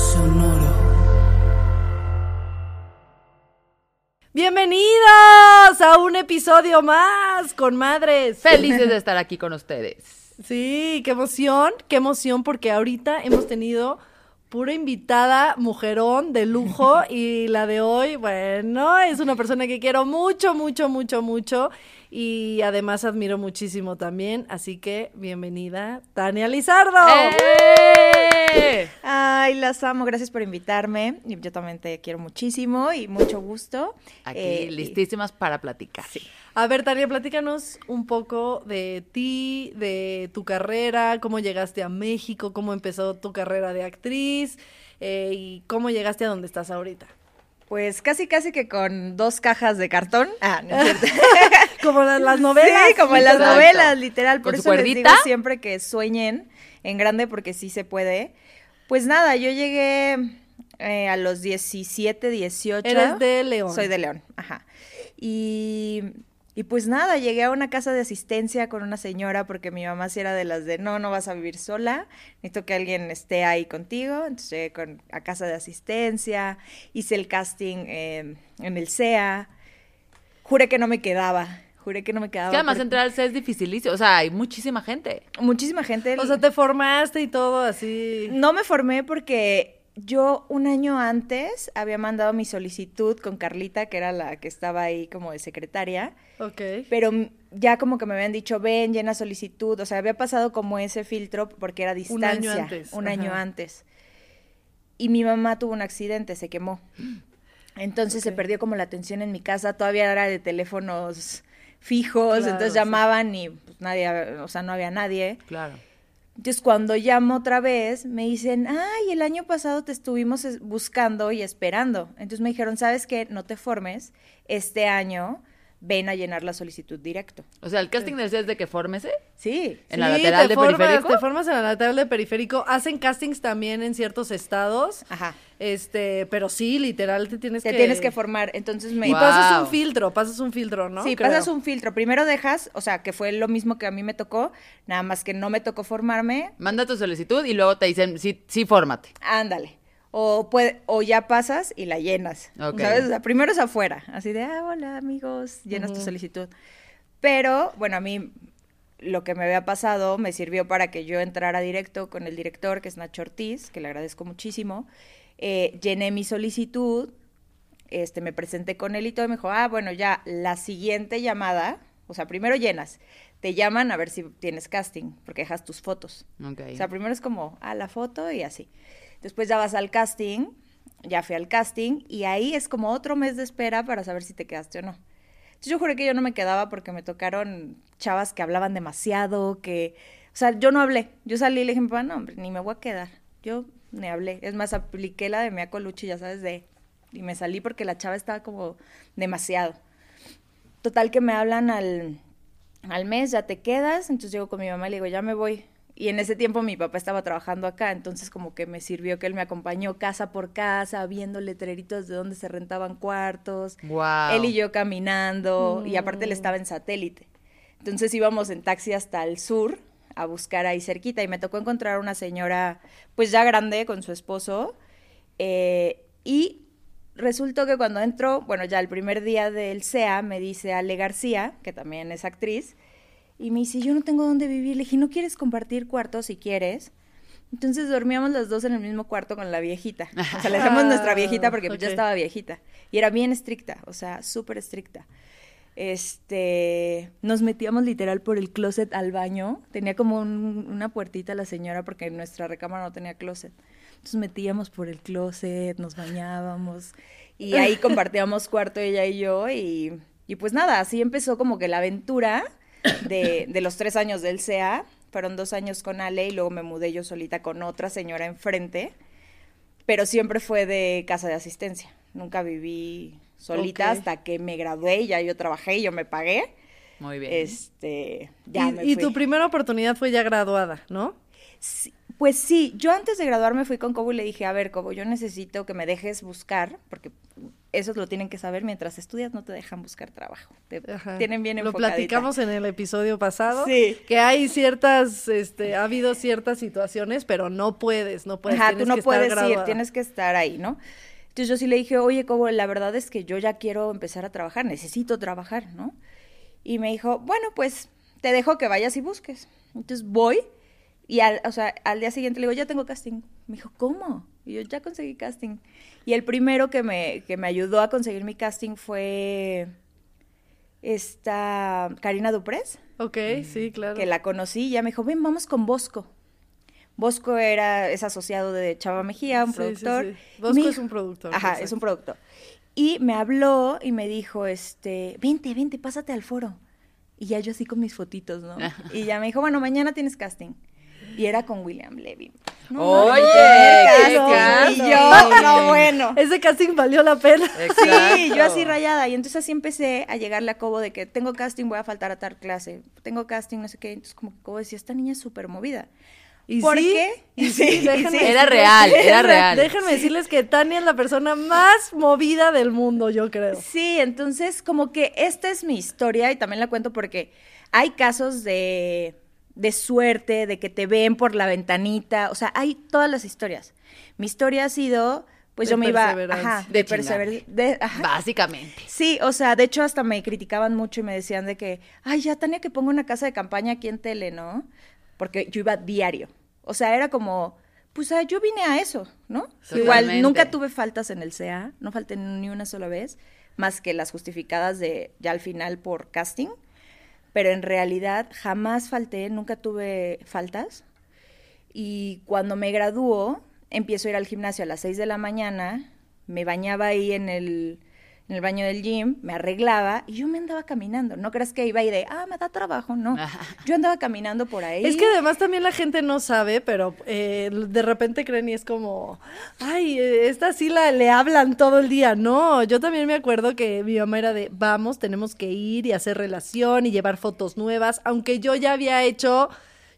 Sonoro. Bienvenidos a un episodio más con madres. Felices de estar aquí con ustedes. Sí, qué emoción, qué emoción porque ahorita hemos tenido pura invitada, mujerón de lujo y la de hoy, bueno, es una persona que quiero mucho, mucho, mucho, mucho y además admiro muchísimo también, así que bienvenida Tania Lizardo. ¡Eh! Ay, las amo, gracias por invitarme. Yo también te quiero muchísimo y mucho gusto. Aquí Eh, y- listísimas para platicar. A ver, Tania, platícanos un poco de ti, de tu carrera, cómo llegaste a México, cómo empezó tu carrera de actriz eh, y cómo llegaste a donde estás ahorita. Pues casi, casi que con dos cajas de cartón. Ah, no es cierto. Como las, las novelas. Sí, como en las Exacto. novelas, literal. Por ¿Con eso su les digo siempre que sueñen en grande porque sí se puede. Pues nada, yo llegué eh, a los 17, 18. Eres de León. Soy de León, ajá. Y, y pues nada, llegué a una casa de asistencia con una señora porque mi mamá sí era de las de no, no vas a vivir sola, necesito que alguien esté ahí contigo. Entonces llegué con, a casa de asistencia, hice el casting eh, en el CEA, juré que no me quedaba. Juré que no me quedaba. Es que además porque entrar al CES es dificilísimo. O sea, hay muchísima gente. Muchísima gente. O sea, te formaste y todo así. No me formé porque yo un año antes había mandado mi solicitud con Carlita, que era la que estaba ahí como de secretaria, Ok. pero ya como que me habían dicho, ven, llena solicitud, o sea, había pasado como ese filtro porque era Un año distancia. antes, Un año antes. Y mi mamá tuvo un accidente, se quemó. Entonces se perdió como la atención en mi casa, todavía era de teléfonos fijos, Claro, entonces sí. llamaban y pues, nadie, o sea, no había nadie. Claro. Entonces, cuando llamo otra vez, me dicen, ay, el año pasado te estuvimos es- buscando y esperando. Entonces me dijeron, ¿sabes qué? No te formes. Este año ven a llenar la solicitud directo. O sea, el casting del CES de que fórmese Sí. en la Sí, lateral te de formas, periférico. Te formas en la lateral de periférico. Hacen castings también en ciertos estados. Ajá. Este, pero sí, literal, te tienes Te que. tienes que formar. Entonces me... Y Wow. pasas un filtro, pasas un filtro, ¿no? Sí, Creo. pasas un filtro. Primero dejas, o sea, que fue lo mismo que a mí me tocó, nada más que no me tocó formarme. Manda tu solicitud y luego te dicen, sí, sí, fórmate. Ándale. O, puede, o ya pasas y la llenas. ¿Sabes? O sea, primero es afuera. Así de, ah, hola amigos, llenas tu solicitud. Pero, bueno, a mí lo que me había pasado me sirvió para que yo entrara directo con el director, que es Nacho Ortiz, que le agradezco muchísimo. Eh, llené mi solicitud, este, me presenté con él y todo, y me dijo, ah, bueno, ya, la siguiente llamada, o sea, primero llenas, te llaman a ver si tienes casting, porque dejas tus fotos. O sea, primero es como, a la foto y así. Después ya vas al casting, ya fui al casting, y ahí es como otro mes de espera para saber si te quedaste o no. Entonces yo juré que yo no me quedaba porque me tocaron chavas que hablaban demasiado, que... O sea, yo no hablé. Yo salí y le dije, "Pa, no, hombre, ni me voy a quedar. Yo ni hablé. Es más, apliqué la de Mia Colucci, ya sabes, de... Y me salí porque la chava estaba como demasiado. Total que me hablan al, al mes, ya te quedas. Entonces llego con mi mamá y le digo, ya me voy. Y en ese tiempo mi papá estaba trabajando acá, entonces como que me sirvió que él me acompañó casa por casa, viendo letreritos de dónde se rentaban cuartos. Wow. Él y yo caminando, y aparte él estaba en satélite. Entonces íbamos en taxi hasta el sur a buscar ahí cerquita y me tocó encontrar una señora pues ya grande con su esposo eh, y resultó que cuando entró, bueno ya el primer día del SEA me dice Ale García, que también es actriz, y me dice yo no tengo dónde vivir, le dije no quieres compartir cuarto si quieres. Entonces dormíamos las dos en el mismo cuarto con la viejita. O sea, le decíamos nuestra viejita porque pues, ya ok. estaba viejita. Y era bien estricta, o sea, súper estricta. Este, nos metíamos literal por el closet al baño. Tenía como un- una puertita la señora porque nuestra recámara no tenía closet. Entonces metíamos por el closet, nos bañábamos y ahí compartíamos cuarto ella y yo y, y pues nada, así empezó como que la aventura de, de los tres años del CA. Fueron dos años con Ale y luego me mudé yo solita con otra señora enfrente. Pero siempre fue de casa de asistencia. Nunca viví solita hasta que me gradué y ya yo trabajé y yo me pagué. Muy bien. Este, ya y, me y fui. tu primera oportunidad fue ya graduada, ¿no? Sí, Pues sí, yo antes de graduarme fui con Cobo y le dije, a ver, Cobo, yo necesito que me dejes buscar, porque eso lo tienen que saber, mientras estudias no te dejan buscar trabajo. Te tienen bien Lo enfocadita. platicamos en el episodio pasado. Sí. Que hay ciertas, este, ha habido ciertas situaciones, pero no puedes, no puedes. Ajá, tú no que puedes ir, tienes que estar ahí, ¿no? Entonces yo sí le dije, oye, Cobo, la verdad es que yo ya quiero empezar a trabajar, necesito trabajar, ¿no? Y me dijo, bueno, pues te dejo que vayas y busques. Entonces voy y al, o sea, al día siguiente le digo, ya tengo casting. Me dijo, ¿cómo? Y yo, ya conseguí casting. Y el primero que me, que me ayudó a conseguir mi casting fue esta Karina Duprés Ok, sí, claro. que la conocí y ya me dijo, ven, vamos con Bosco. Bosco era, es asociado de Chava Mejía, un Sí, productor. sí. Bosco me es un productor, Ajá, exacto. es un productor. Y me habló y me dijo, este, vente, vente, pásate al foro. Y ya yo así con mis fotitos, ¿no? y ya me dijo, bueno, mañana tienes casting. Y era con William Levy. No, Oye, qué yo, no, bueno. Ese casting valió la pena. Sí, yo así rayada. Y entonces así empecé a llegarle a Cobo de que tengo casting, voy a faltar a tal clase. Tengo casting, no sé qué. Entonces como que Cobo decía, esta niña es súper movida. ¿Y ¿Por sí? qué? Y Sí, sí, y déjenme sí. Era real, era real. Déjenme decirles que Tania es la persona más movida del mundo, yo creo. Sí, entonces como que esta es mi historia y también la cuento porque hay casos de, de suerte, de que te ven por la ventanita, o sea, hay todas las historias. Mi historia ha sido, pues De yo me iba, ajá, de, De. Básicamente. Sí, o sea, de hecho hasta me criticaban mucho y me decían de que, ay, ya Tania que pongo una casa de campaña aquí en tele, ¿no? Porque yo iba diario. O sea, era como, pues ah, yo vine a eso, ¿no? Igual nunca tuve faltas en el CA, no falté ni una sola vez, más que las justificadas de ya al final por casting, pero en realidad jamás falté, nunca tuve faltas. Y cuando me graduó, empiezo a ir al gimnasio a las 6 de la mañana, me bañaba ahí en el, en el baño del gym, me arreglaba y yo me andaba caminando. No creas que iba ahí de, ah, me da trabajo, no. Yo andaba caminando por ahí. Es que además también la gente no sabe, pero eh, de repente creen y es como, ay, eh, esta sí la, le hablan todo el día. No, yo también me acuerdo que mi mamá era de, vamos, tenemos que ir y hacer relación y llevar fotos nuevas, aunque yo ya había hecho...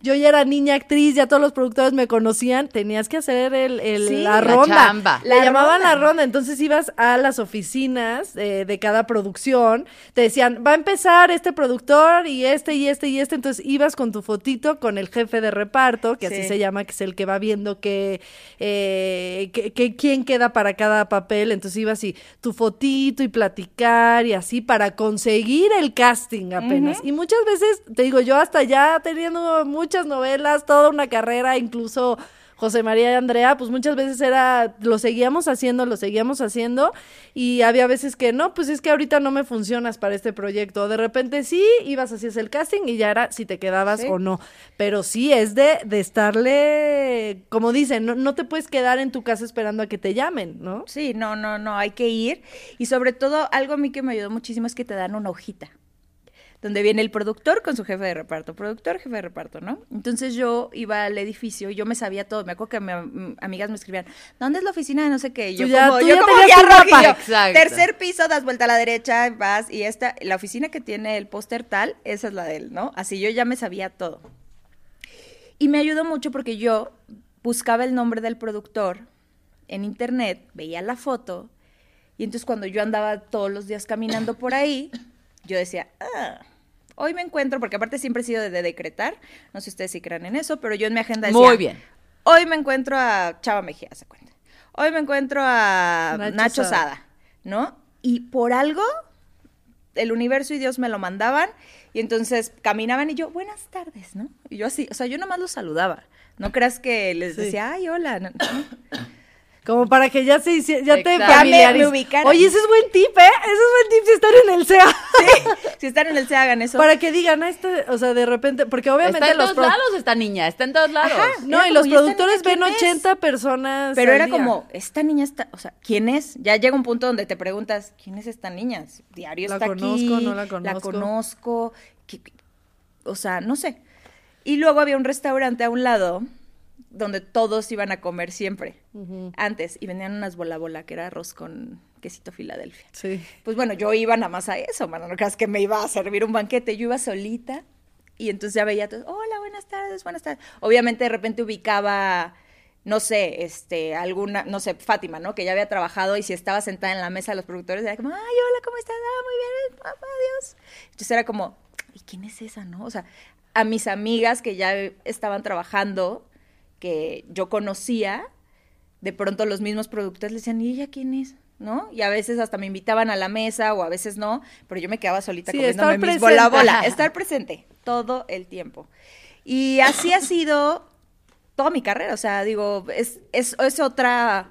Yo ya era niña actriz, ya todos los productores me conocían, tenías que hacer el, el- Sí, la ronda. Le La llamaban la ronda. entonces ibas a las oficinas eh, de cada producción, te decían, va a empezar este productor y este y este y este, entonces ibas con tu fotito con el jefe de reparto, que así Sí. se llama, que es el que va viendo que, eh, que- que quién queda para cada papel, entonces ibas y tu fotito y platicar y así para conseguir el casting apenas. Y muchas veces, te digo, yo hasta ya teniendo muchas novelas, toda una carrera, incluso... José María y Andrea, pues muchas veces era, lo seguíamos haciendo, lo seguíamos haciendo, y había veces que no, pues es que ahorita no me funcionas para este proyecto. De repente sí, ibas, hacías el casting y ya era si te quedabas Sí. o no. Pero sí es de, de estarle, como dicen, no, no te puedes quedar en tu casa esperando a que te llamen, ¿no? Sí, no, no, no, hay que ir. Y sobre todo, algo a mí que me ayudó muchísimo es que te dan una hojita. Donde viene el productor con su jefe de reparto, productor, jefe de reparto, ¿no? Entonces yo iba al edificio y yo me sabía todo. Me acuerdo que mi am- amigas me escribían, ¿dónde es la oficina de no sé qué? Y yo ya- como, yo ya como ya. Exacto. Tercer piso, das vuelta a la derecha, vas y esta, la oficina que tiene el póster tal, esa es la de él, ¿no? Así yo ya me sabía todo. Y me ayudó mucho porque yo buscaba el nombre del productor en internet, veía la foto, y entonces cuando yo andaba todos los días caminando por ahí, yo decía, ah, hoy me encuentro, porque aparte siempre he sido de, de decretar, no sé ustedes si crean en eso, pero yo en mi agenda decía, Muy bien. hoy me encuentro a Chava Mejía, se cuenta. Hoy me encuentro a Nacho Nacho, Sada. Sada, ¿no? Y por algo, el universo y Dios me lo mandaban, y entonces caminaban y yo, buenas tardes, ¿no? Y yo así, o sea, yo nomás los saludaba. No creas que les Sí. decía, ay, hola. no, no. Como para que ya se hici- ya te Exacto. Familiarices. Oye, ese es buen tip, ¿eh? Ese es buen tip si están en el CEA. Si están en el C, hagan eso. Para que digan, ah, este, o sea, de repente, porque obviamente Está en los todos lados esta niña, está en todos lados. Ajá. No, y los como, ¿y esta productores ven quién es? 80 personas. Pero era día. como, esta niña está, o sea, ¿quién es? Ya llega un punto donde te preguntas, ¿quién es esta niña? Diario La está conozco, aquí, no la La conozco. conozco. ¿qué- qué- o sea, no sé. Y luego había un restaurante a un lado donde todos iban a comer siempre, antes, y vendían unas bola bola, que era arroz con quesito Filadelfia. Sí. Pues bueno, yo iba nada más a eso, mano, no creas que me iba a servir un banquete, yo iba solita, y entonces ya veía todo, hola, buenas tardes, buenas tardes. Obviamente de repente ubicaba, no sé, este, alguna, no sé, Fátima, ¿no? Que ya había trabajado y si estaba sentada en la mesa de los productores, era como, ay, hola, ¿cómo estás? Ah, muy bien, papá, adiós. Entonces era como, ¿y quién es esa, no? O sea, a mis amigas que ya estaban trabajando, que yo conocía, de pronto los mismos productores le decían, ¿y ella quién es? ¿no? Y a veces hasta me invitaban a la mesa o a veces no, pero yo me quedaba solita Sí, comiéndome mis bola bola, estar presente todo el tiempo. Y así ha sido toda mi carrera, o sea, digo, es, es, es otra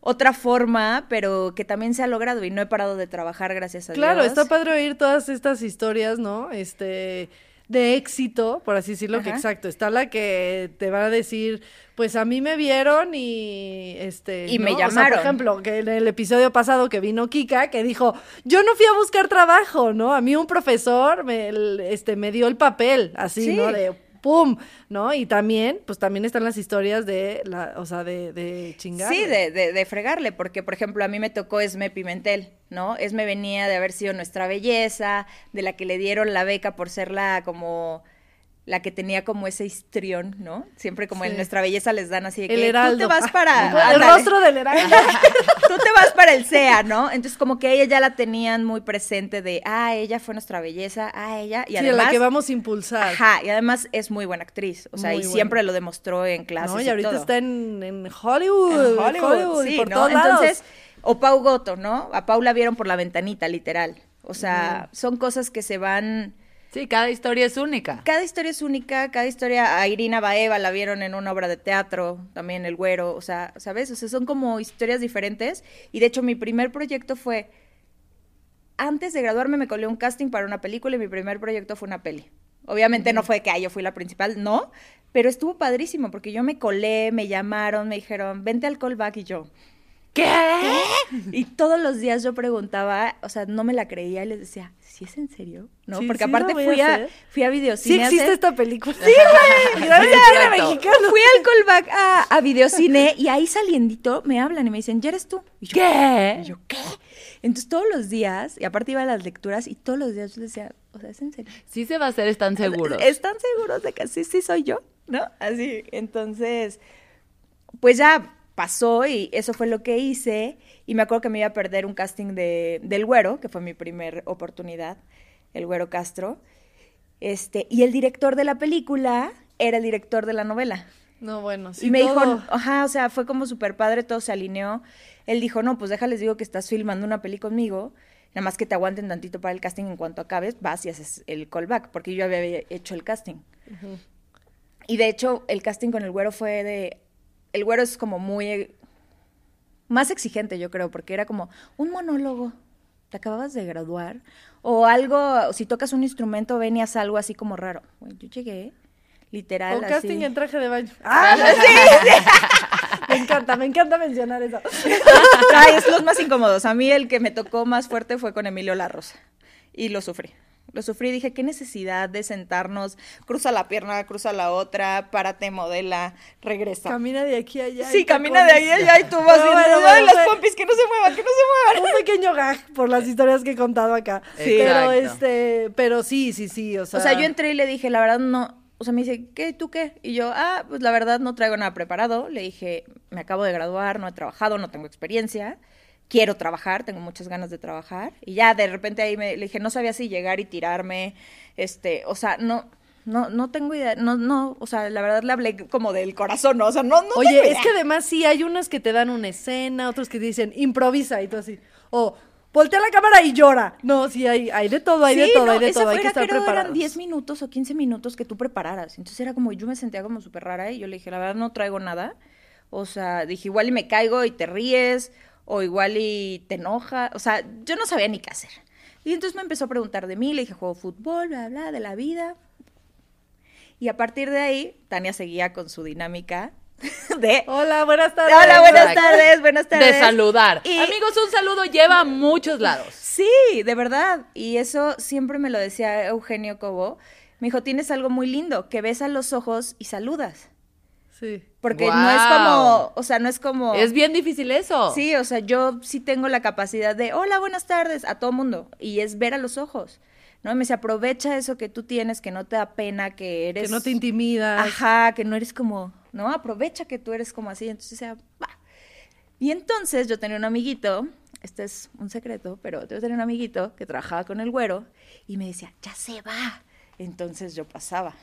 otra forma, pero que también se ha logrado y no he parado de trabajar gracias a Claro, Dios. está padre oír todas estas historias, ¿no? Este, de éxito, por así decirlo, que exacto. Está la que te va a decir, pues a mí me vieron y este. Y me ¿no? O sea, llamaron. por ejemplo, que en el episodio pasado que vino Kika, que dijo, yo no fui a buscar trabajo, ¿no? A mí un profesor me, el- este, me dio el papel, así, Sí. ¿no? De pum, ¿no? Y también, pues también están las historias de la, o sea, de, de chingar. Sí, de, de, de fregarle, porque por ejemplo a mí me tocó Esme Pimentel, ¿no? Esme venía de haber sido nuestra belleza, de la que le dieron la beca por ser la como la que tenía como ese histrión, ¿no? Siempre como en Sí. nuestra belleza les dan así de que El tú te vas para el rostro del heraldo. tú te vas para el SEA, ¿no? Entonces como que ella ya la tenían muy presente de, ah, ella fue nuestra belleza, ah, ella y sí, además a la que vamos a impulsar. Ajá, y además es muy buena actriz, o sea, Muy y buena. siempre lo demostró en clases No, y ahorita todo. está en, en Hollywood. En en Hollywood, y por ¿no? todos lados. Entonces, o Pau Goto, ¿no? A Pau la vieron por la ventanita, literal. O sea, son cosas que se van... Sí, cada historia es única. Cada historia es única, cada historia... A Irina Baeva la vieron en una obra de teatro, también El Güero, o sea, ¿sabes? O sea, son como historias diferentes. Y de hecho, mi primer proyecto fue... Antes de graduarme me colé un casting para una película y mi primer proyecto fue una peli. Obviamente no fue que ah, yo fui la principal, no, pero estuvo padrísimo porque yo me colé, me llamaron, me dijeron, vente al callback y yo, ¿Qué? y todos los días yo preguntaba, o sea, no me la creía y les decía, ¿sí es en serio? ¿No? Sí, Porque sí aparte a fui a, fui a Sí videocine. a existe hacer- esta película. Sí, güey. Gracias, Sí, mexicano. Fui al callback a, a videocine y ahí saliendito me hablan y me dicen, ¿ya eres tú? Y yo, ¿Qué? Y yo, ¿qué? Entonces todos los días, y aparte iba a las lecturas y todos los días yo les decía, o sea, ¿es en serio? Sí se va a hacer, están seguros. ¿Están seguros de que sí, sí soy yo? ¿No? Así, entonces, pues ya pasó y eso fue lo que hice. Y me acuerdo que me iba a perder un casting de, del Güero, que fue mi primer oportunidad, el Güero Castro. Este, y el director de la película era el director de la novela. No, bueno, sí. y me todo. dijo, ajá, o sea, fue como súper padre, todo se alineó. Él dijo, no, pues déjales, digo que estás filmando una peli conmigo, nada más que te aguanten tantito para el casting en cuanto acabes, vas y haces el callback, porque yo había hecho el casting. Y de hecho, el casting con el güero fue de... El güero es como muy... eh, Más exigente, yo creo, porque era como un monólogo. Te acababas de graduar. O algo, si tocas un instrumento, ven y haz algo así como raro. Bueno, yo llegué, literal, así. casting en traje de baño. ¡Ah! me encanta, me encanta mencionar eso. Ay, es los más incómodos. A mí el que me tocó más fuerte fue con Emilio La Rosa. Y lo sufrí. Lo sufrí y dije, qué necesidad de sentarnos, cruza la pierna, cruza la otra, párate, modela, regresa. Camina de aquí a allá. sí, camina de tacones. ahí a allá y tú vas viendo, bueno, ay, bueno, las fue- pompis, que no se muevan, que no se muevan. Un pequeño gag por las historias que he contado acá. Sí. Pero Exacto. este, pero sí, sí, sí, o sea. O sea, yo entré y le dije, la verdad no, o sea, me dice, ¿qué, tú qué? Y yo, ah, pues la verdad no traigo nada preparado. Le dije, me acabo de graduar, no he trabajado, no tengo experiencia, quiero trabajar, tengo muchas ganas de trabajar. Y ya de repente ahí me, le dije, no sabía si llegar y tirarme, este, o sea, no, no, no tengo idea, no, no, o sea, la verdad le hablé como del corazón, ¿no? O sea, no, no tengo Oye, es idea. que además sí, hay unas que te dan una escena, otros que te dicen improvisa y tú así. O voltea la cámara y llora. No, sí, hay, hay de todo, hay de todo, no, hay de todo. Hay que estar creo, preparados. eran 10 minutos o 15 minutos que tú prepararas. Entonces era como, yo me sentía como súper rara y yo le dije, la verdad no traigo nada. O sea, dije, igual y me caigo y te ríes, o igual y te enoja. O sea, yo no sabía ni qué hacer. Y entonces me empezó a preguntar de mí, le dije, juego fútbol, bla, bla, de la vida. Y a partir de ahí, Tania seguía con su dinámica de... Hola, buenas tardes. Hola, buenas tardes, buenas tardes. De saludar. Y- Amigos, un saludo lleva a muchos lados. Sí, de verdad. Y eso siempre me lo decía Eugenio Cobo. Me dijo, tienes algo muy lindo, que ves a los ojos y saludas. Sí. Porque no es como, o sea, no es como... Es bien difícil eso. Sí, o sea, yo sí tengo la capacidad de, hola, buenas tardes, a todo mundo. Y es ver a los ojos, ¿no? Me dice, aprovecha eso que tú tienes, que no te da pena, que eres... Que no te intimidas. Ajá, que no eres como, ¿no? Aprovecha que tú eres como así. Entonces, o sea, va. Y entonces yo tenía un amiguito, este es un secreto, pero yo tenía un amiguito que trabajaba con el güero y me decía, ya se va. Entonces yo pasaba,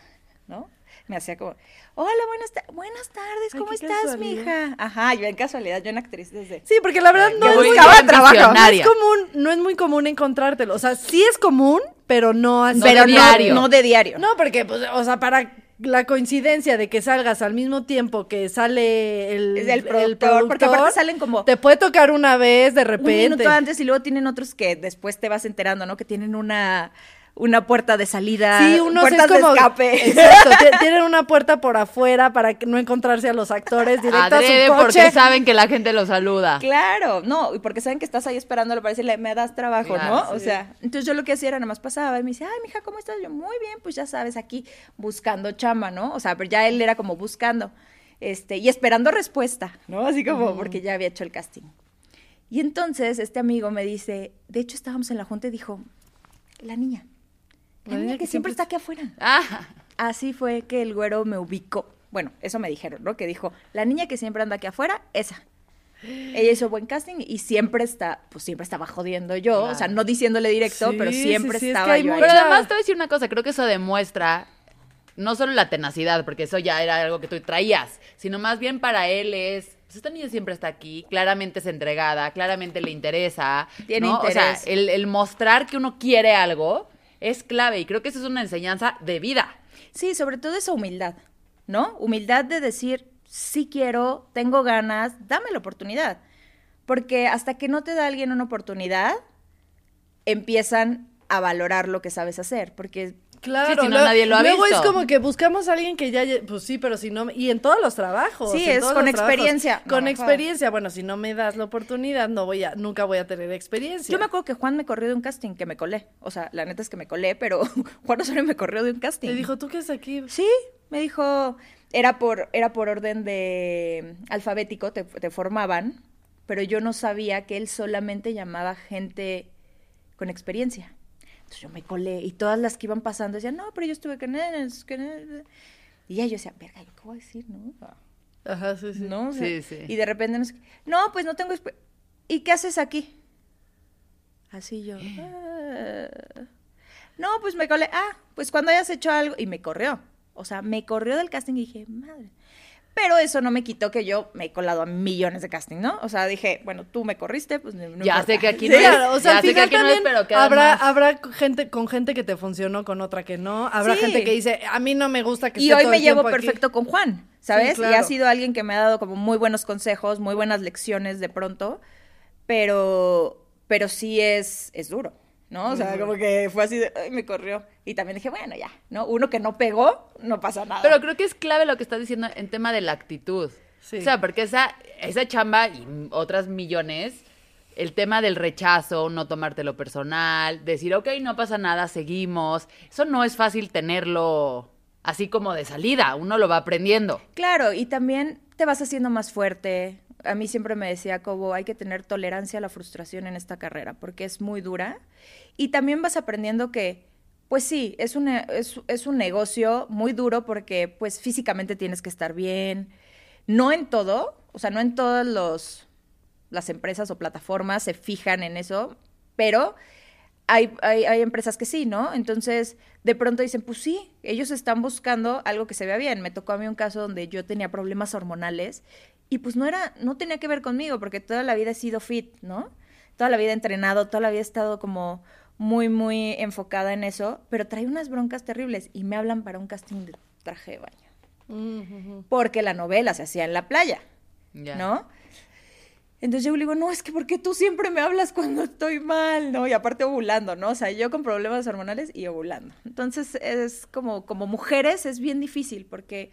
¿no? Me hacía como, hola, buenas, ta- buenas tardes, ¿cómo estás, casualidad. mija? Ajá, yo en casualidad, yo en actriz desde... Sí, porque la verdad no es, muy no es común, no es muy común encontrártelo. O sea, sí es común, pero no así. No pero de no, diario. no de diario. No, porque, pues, o sea, para la coincidencia de que salgas al mismo tiempo que sale el, Es el productor, porque aparte salen como- Te puede tocar una vez de un repente. minuto antes y luego tienen otros que después te vas enterando, ¿no? Que tienen una, una puerta de salida, Sí, unos puertas es como. de escape. Exacto, ti- tienen una puerta por afuera para que no encontrarse a los actores directo a Adrede su coche. porque saben que la gente lo saluda. Claro, no, y porque saben que estás ahí esperándolo para decirle, me das trabajo, Claro, ¿no? O sea, entonces yo lo que hacía era nada más pasaba y me dice, ay, mija, ¿cómo estás? Yo, muy bien, pues ya sabes, aquí buscando chamba, ¿no? O sea, pero ya él era como buscando, este, y esperando respuesta, ¿no? Así como porque ya había hecho el casting. Y entonces este amigo me dice, de hecho estábamos en la junta y dijo, la niña, la, niña, que, siempre está aquí afuera. Ah, Así fue que el güero me ubicó. Bueno, eso me dijeron, ¿no? Que dijo, la niña que siempre anda aquí afuera, esa. Ella hizo buen casting y siempre está, pues siempre estaba jodiendo yo, o sea, Claro. no diciéndole directo, Sí, pero sí, siempre sí, es que estaba hay yo ahí. Pero además te voy a decir una cosa, creo que eso demuestra no solo la tenacidad, porque eso ya era algo que tú traías, sino más bien para él es, pues esta niña siempre está aquí, claramente es entregada, claramente le interesa, Tiene ¿no? O sea, interés. el, el mostrar que uno quiere algo es clave y creo que eso es una enseñanza de vida. Sí, sobre todo esa humildad, ¿no? Humildad de decir, sí quiero, tengo ganas, dame la oportunidad. Porque hasta que no te da alguien una oportunidad, empiezan a valorar lo que sabes hacer, porque Claro, Sí, si no, luego- nadie lo ha luego visto. es como que buscamos a alguien que ya, pues sí, pero si no, y en todos los trabajos. Sí, es con trabajos. experiencia. Con experiencia, bueno, si no me das la oportunidad, no voy a, nunca voy a tener experiencia. Yo me acuerdo que Juan me corrió de un casting, que me colé. O sea, la neta es que me colé, pero Juan Osorio me corrió de un casting. Te dijo, ¿tú qué es aquí? Sí, me dijo, era por, era por orden de alfabético, te, te formaban, pero yo no sabía que él solamente llamaba gente con experiencia. Entonces yo me colé y todas las que iban pasando decían, no, pero yo estuve con él. con él". Y ya yo decía, verga, ¿yo qué voy a decir, no? Ajá, sí, sí. ¿No? O sea, Sí, sí. Y de repente, no, sé qué, no pues no tengo... ¿Y qué haces aquí? Así yo. "Ah". No, pues me colé. Ah, pues cuando hayas hecho algo. Y me corrió. O sea, me corrió del casting y dije, madre. Pero eso no me quitó que yo me he colado a millones de casting, ¿no? O sea, dije, bueno, tú me corriste, pues no Ya importa. sé que aquí Sí, no es, claro, o sea, ya al sé que aquí no es, pero habrá, habrá gente con gente que te funcionó, con otra que no. Habrá Sí. gente que dice, a mí no me gusta que Y esté hoy todo me el llevo tiempo aquí". perfecto con Juan, ¿sabes? Sí, Y ha sido alguien que me ha dado como muy buenos consejos, muy buenas lecciones de pronto, pero, pero sí es, es duro, ¿no? O sea, como que fue así de, "Ay, me corrió. Y también dije, bueno, ya, ¿no? Uno que no pegó, no pasa nada. Pero creo que es clave lo que estás diciendo en tema de la actitud. Sí. O sea, porque esa, esa chamba y otras millones, el tema del rechazo, no tomártelo personal, decir, ok, no pasa nada, seguimos. Eso no es fácil tenerlo así como de salida, uno lo va aprendiendo. Claro, y también te vas haciendo más fuerte. A mí siempre me decía Cobo, hay que tener tolerancia a la frustración en esta carrera, porque es muy dura. Y también vas aprendiendo que, pues sí, es un, es, es un negocio muy duro porque pues físicamente tienes que estar bien. No en todo, o sea, no en todas los, las empresas o plataformas se fijan en eso, pero hay, hay, hay empresas que sí, ¿no? Entonces, de pronto dicen, pues sí, ellos están buscando algo que se vea bien. Me tocó a mí un caso donde yo tenía problemas hormonales y pues no era, no tenía que ver conmigo, porque toda la vida he sido fit, ¿no? Toda la vida he entrenado, toda la vida he estado como muy, muy enfocada en eso, pero traía unas broncas terribles y me hablan para un casting de traje de baño. Ujú. Porque la novela se hacía en la playa. Ya. ¿no? Entonces yo le digo, no, es que porque tú siempre me hablas cuando estoy mal, ¿no? Y aparte ovulando, ¿no? O sea, yo con problemas hormonales y ovulando. Entonces es como, como mujeres es bien difícil porque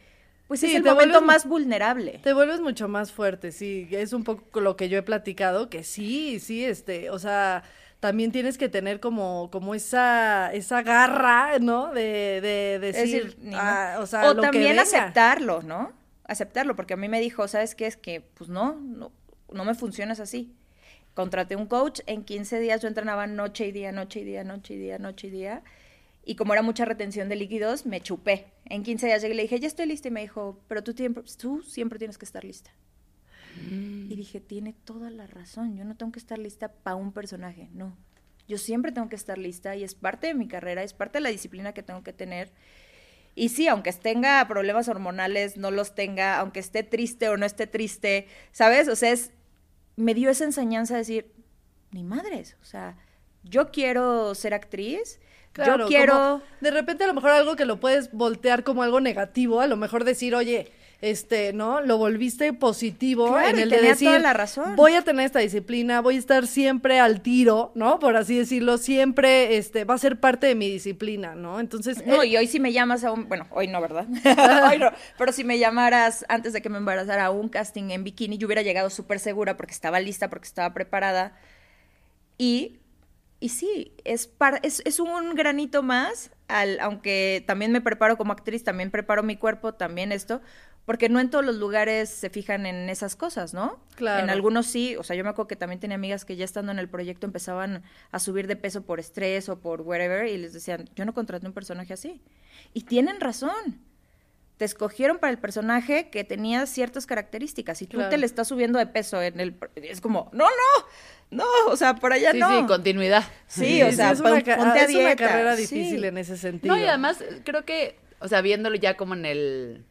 pues Sí, es el te momento vuelves- más vulnerable. Te vuelves mucho más fuerte, sí, es un poco lo que yo he platicado, que sí, sí, este, o sea, también tienes que tener como, como esa, esa garra, ¿no? De, de, Es decir, decir, ni ah, o sea, lo que también aceptarlo, ¿no? Aceptarlo, porque a mí me dijo, ¿sabes qué? Es que, pues no, no, no me funcionas así. Contraté un coach, en 15 días yo entrenaba noche y día, noche y día, noche y día, noche y día. Y como era mucha retención de líquidos, me chupé. En 15 días llegué y le dije, ya estoy lista. Y me dijo, pero tú, siempre- tú siempre tienes que estar lista. Y dije, tiene toda la razón. Yo no tengo que estar lista para un personaje, no. Yo siempre tengo que estar lista y es parte de mi carrera, es parte de la disciplina que tengo que tener. Y sí, aunque tenga problemas hormonales, no los tenga, aunque esté triste o no esté triste, ¿sabes? O sea, es, me dio esa enseñanza de decir, ni madres, o sea, yo quiero ser actriz, Claro, yo quiero... de repente a lo mejor algo que lo puedes voltear como algo negativo, a lo mejor decir, oye, este, ¿no? Lo volviste positivo Claro, en el de decir, toda la razón. voy a tener esta disciplina, voy a estar siempre al tiro, ¿no? Por así decirlo, siempre, este, va a ser parte de mi disciplina, ¿no? Entonces, No, eh, y hoy si me llamas a un, bueno, hoy no, ¿verdad? hoy no, pero si me llamaras antes de que me embarazara a un casting en bikini, yo hubiera llegado súper segura porque estaba lista, porque estaba preparada. Y, y sí, es, par- es, es un granito más, al, aunque también me preparo como actriz, también preparo mi cuerpo, también esto, porque no en todos los lugares se fijan en esas cosas, ¿no? Claro. En algunos sí, o sea, yo me acuerdo que también tenía amigas que ya estando en el proyecto empezaban a subir de peso por estrés o por whatever y les decían, yo no contraté un personaje así. Y tienen razón. Te escogieron para el personaje que tenía ciertas características y tú Claro. te le estás subiendo de peso en el... Es como, no, no, no, o sea, por allá Sí, no. sí, continuidad. Sí, o sea, es, una, ponte a es una carrera sí. difícil en ese sentido. No, y además creo que, o sea, viéndolo ya como en el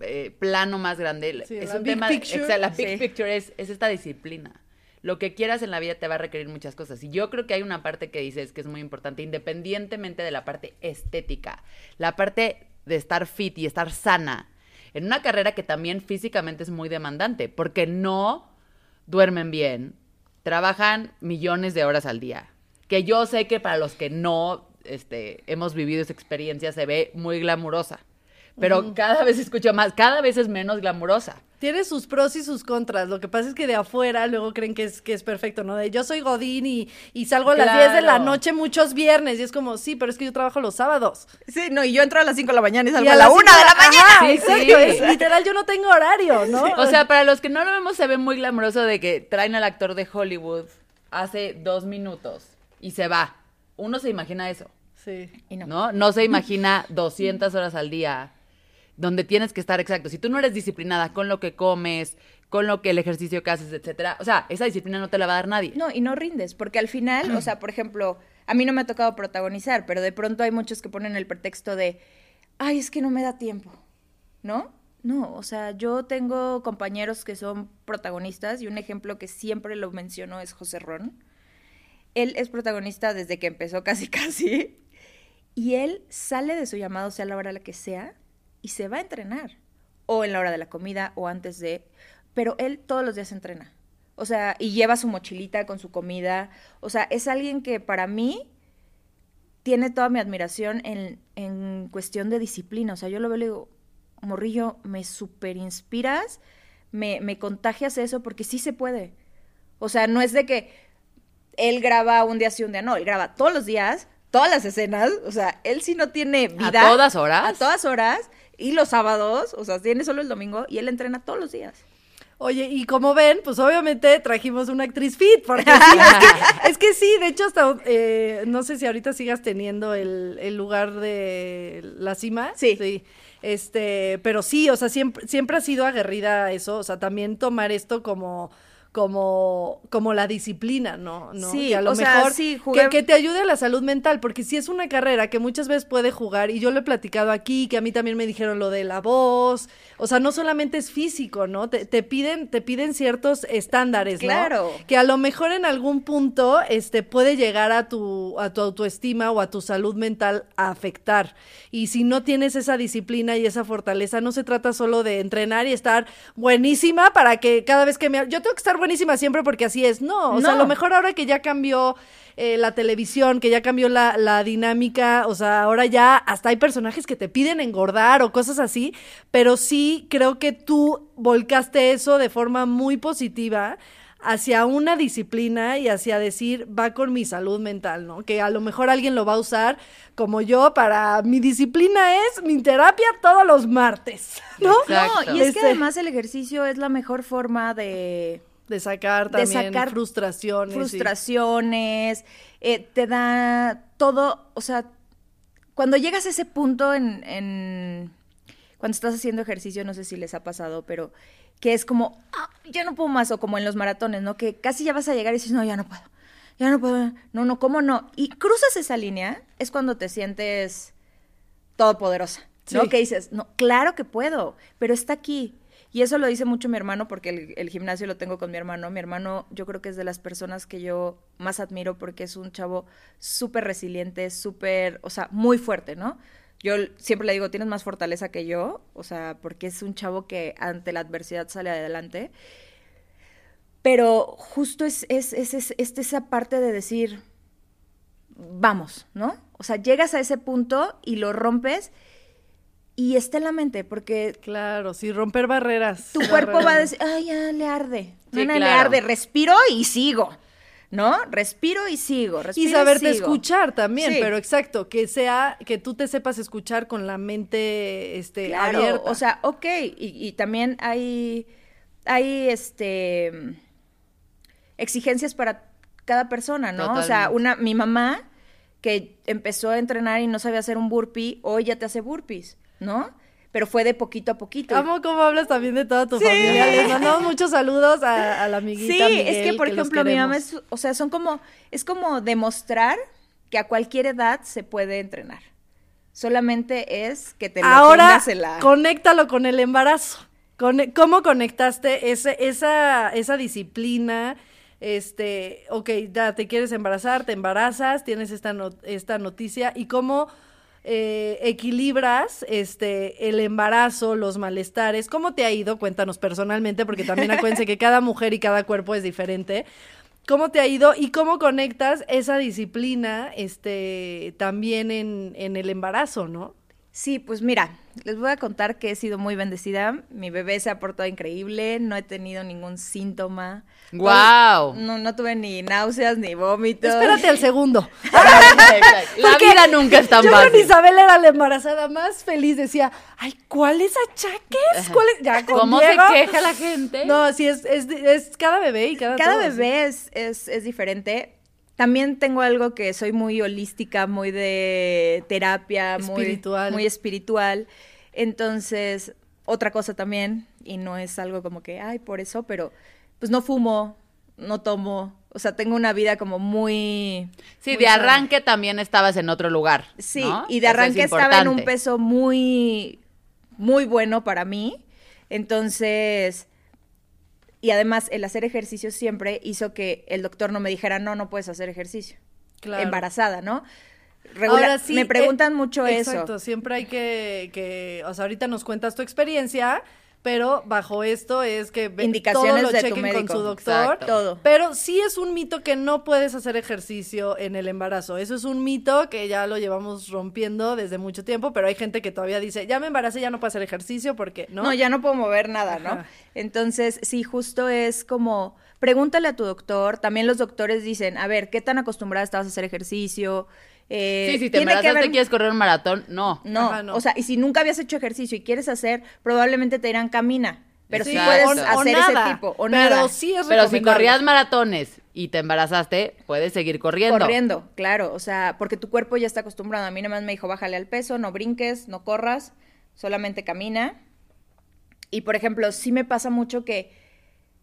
eh, plano más grande, Sí, es la un big tema, picture. exa- la big Sí. picture es, es esta disciplina. Lo que quieras en la vida te va a requerir muchas cosas. Y yo creo que hay una parte que dices que es muy importante, independientemente de la parte estética, la parte de estar fit y estar sana, en una carrera que también físicamente es muy demandante, porque no duermen bien, trabajan millones de horas al día. Que yo sé que para los que no este, hemos vivido esa experiencia se ve muy glamurosa. Pero cada vez escucho más, cada vez es menos glamurosa. Tiene sus pros y sus contras. Lo que pasa es que de afuera luego creen que es, que es perfecto, ¿no? De yo soy Godín y, y salgo a las 10 de la Claro. noche muchos viernes. Y es como, sí, pero es que yo trabajo los sábados. Sí, no, y yo entro a las 5 de la mañana y Y salgo a, las la 1 cinco de la mañana. Ajá, Sí, exacto. sí. es literal, yo no tengo horario, ¿no? O sea, para los que no lo vemos, se ve muy glamuroso de que traen al actor de Hollywood hace dos minutos y se va. Uno se imagina eso, sí. Y no. ¿no? No se imagina 200 horas al día donde tienes que estar exacto. Si tú no eres disciplinada con lo que comes, con lo que el ejercicio que haces, etcétera, o sea, esa disciplina no te la va a dar nadie. No, y no rindes, porque al final, o sea, por ejemplo, a mí no me ha tocado protagonizar, pero de pronto hay muchos que ponen el pretexto de, ay, es que no me da tiempo, ¿no? No, o sea, yo tengo compañeros que son protagonistas y un ejemplo que siempre lo menciono es José Ron. Él es protagonista desde que empezó casi casi y él sale de su llamado, sea la hora la que sea, y se va a entrenar. O en la hora de la comida o antes de... Pero él todos los días entrena. O sea, y lleva su mochilita con su comida. O sea, es alguien que para mí tiene toda mi admiración en, en cuestión de disciplina. O sea, yo lo veo y le digo, morrillo, me super inspiras, me, me contagias eso porque sí se puede. O sea, no es de que él graba un día sí, un día no. Él graba todos los días, todas las escenas. O sea, él sí no tiene vida. todas horas? A todas horas. Y los sábados, o sea, tiene solo el domingo y él entrena todos los días. Oye, y como ven, pues obviamente trajimos una actriz fit, porque sí, es, que, es que sí, de hecho hasta, eh, no sé si ahorita sigas teniendo el, el lugar de la cima. Sí. Este, pero sí, o sea, siempre, siempre ha sido aguerrida eso, o sea, también tomar esto como como como la disciplina, ¿no? ¿No? Sí, que a lo o sea, mejor sí, que, jugué- que te ayude a la salud mental, porque si es una carrera que muchas veces puede jugar, y yo lo he platicado aquí, que a mí también me dijeron lo de la voz, o sea, no solamente es físico, ¿no? Te, te piden, te piden ciertos estándares, ¿no? Claro. Que a lo mejor en algún punto este, puede llegar a tu, a tu autoestima o a tu salud mental a afectar. Y si no tienes esa disciplina y esa fortaleza, no se trata solo de entrenar y estar buenísima para que cada vez que me... Yo tengo que estar buenísima siempre porque así es. No, o sea, a lo mejor ahora que ya cambió eh, la televisión, que ya cambió la, la dinámica, o sea, ahora ya hasta hay personajes que te piden engordar o cosas así, pero sí creo que tú volcaste eso de forma muy positiva hacia una disciplina y hacia decir, va con mi salud mental, ¿no? Que a lo mejor alguien lo va a usar como yo para mi disciplina es mi terapia todos los martes, ¿no? Exacto. No, y es que Este- además el ejercicio es la mejor forma de De sacar De también sacar frustraciones. frustraciones, eh, te da todo, o sea, cuando llegas a ese punto en, en- cuando estás haciendo ejercicio, no sé si les ha pasado, pero que es como, "Ah, ya no puedo más, o como en los maratones, ¿no? Que casi ya vas a llegar y dices, no, ya no puedo, ya no puedo, no, no, ¿cómo no? Y cruzas esa línea, es cuando te sientes todopoderosa, ¿no? Sí. Que dices, no, claro que puedo, pero está aquí. Y eso lo dice mucho mi hermano porque el, gimnasio lo tengo con mi hermano. Mi hermano yo creo que es de las personas que yo más admiro porque es un chavo súper resiliente, súper, o sea, muy fuerte, ¿no? Yo siempre le digo, tienes más fortaleza que yo, o sea, porque es un chavo que ante la adversidad sale adelante. Pero justo es, es, es, es- es esa parte de decir, vamos, ¿no? O sea, llegas a ese punto y lo rompes y está en la mente, porque Claro, sí, romper barreras. tu cuerpo va a decir, ay, ya le arde. Sí, le arde, respiro y sigo, ¿no? Respiro y sigo, respiro Y saberte sigo. escuchar también, Sí. pero exacto, que sea, que tú te sepas escuchar con la mente este, Claro, abierta. o sea, ok, y, y también hay, hay, este, exigencias para cada persona, ¿no? O sea, una, mi mamá, que empezó a entrenar y no sabía hacer un burpee, hoy ya te hace burpees, ¿no? Pero fue de poquito a poquito. Amo cómo hablas también de toda tu familia. Les mandamos muchos saludos a, a la amiguita. Sí, es que por ejemplo mi mamá es, o sea, son como, es como demostrar que a cualquier edad se puede entrenar. Solamente es que te lo Ahora, la... conéctalo con el embarazo. Con- ¿Cómo conectaste ese, esa, esa disciplina? Este, ok, ya te quieres embarazar, te embarazas, tienes esta, no- esta noticia y cómo eh, equilibras este, el embarazo, los malestares. ¿Cómo te ha ido? Cuéntanos personalmente, porque también acuérdense que cada mujer y cada cuerpo es diferente. ¿Cómo te ha ido y cómo conectas esa disciplina este, también en, en el embarazo, no? Sí, pues mira, les voy a contar que he sido muy bendecida. Mi bebé se ha portado increíble, no he tenido ningún síntoma. ¡Guau! No, no tuve ni náuseas ni vómitos. Espérate al segundo. La vida nunca es tan Yo con. Isabel era la embarazada más feliz. Decía, ay, ¿cuáles achaques? ¿Cuáles? Ya, con ¿Cómo Diego- se queja la gente? No, sí, es, es, es cada bebé y cada Cada todo, bebé es, es, es diferente. También tengo algo que soy muy holística, muy de terapia, muy- Espiritual. Muy, espiritual. Entonces, otra cosa también, y no es algo como que, ay, por eso, pero pues no fumo, no tomo. O sea, tengo una vida como muy... Sí, muy de sana. arranque también estabas en otro lugar. Sí, ¿no? y de es arranque estaba en un peso muy, muy bueno para mí. Entonces, y además el hacer ejercicio siempre hizo que el doctor no me dijera, no, no puedes hacer ejercicio. Claro. Embarazada, ¿no? Regular- Ahora sí, me preguntan eh, mucho Exacto, eso. siempre hay que, que, o sea, ahorita nos cuentas tu experiencia, pero bajo esto es que Indicaciones todo lo de tu chequen con médico. su doctor. Exacto. Todo. Pero sí es un mito que no puedes hacer ejercicio en el embarazo. Eso es un mito que ya lo llevamos rompiendo desde mucho tiempo, pero hay gente que todavía dice, ya me embaracé, ya no puedo hacer ejercicio porque, ¿no? ¿no? ya no puedo mover nada, ¿no? Ajá. Entonces, sí, justo es como, pregúntale a tu doctor. También los doctores dicen, a ver, ¿qué tan acostumbrada estabas a hacer ejercicio? Eh, Sí, si te embarazaste ver- quieres correr un maratón, no. No, Ajá, no. o sea, y si nunca habías hecho ejercicio y quieres hacer, probablemente te dirán camina. Pero sí puedes O- o hacer nada, ese tipo, o pero nada. sí es Pero si corrías maratones y te embarazaste, puedes seguir corriendo. Corriendo, claro, o sea, porque tu cuerpo ya está acostumbrado. A mí nada más me dijo, bájale al peso, no brinques, no corras, solamente camina. Y, por ejemplo, sí me pasa mucho que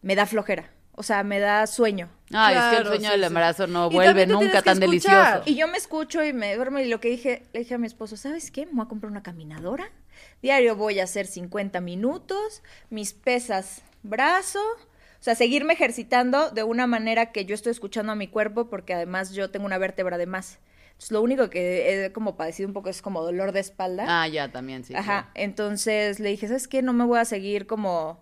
me da flojera, o sea, me da sueño. Ay, es que el Claro, sueño sí, del sí. embarazo no vuelve nunca tan delicioso. Y yo me escucho y me duermo y lo que dije, le dije a mi esposo, ¿sabes qué? Me voy a comprar una caminadora. Diario voy a hacer 50 minutos, mis pesas, brazo. O sea, seguirme ejercitando de una manera que yo estoy escuchando a mi cuerpo porque además yo tengo una vértebra de más. Entonces, lo único que he como padecido un poco es como dolor de espalda. Ah, ya, también, sí. Ajá, claro. entonces le dije, ¿sabes qué? No me voy a seguir como,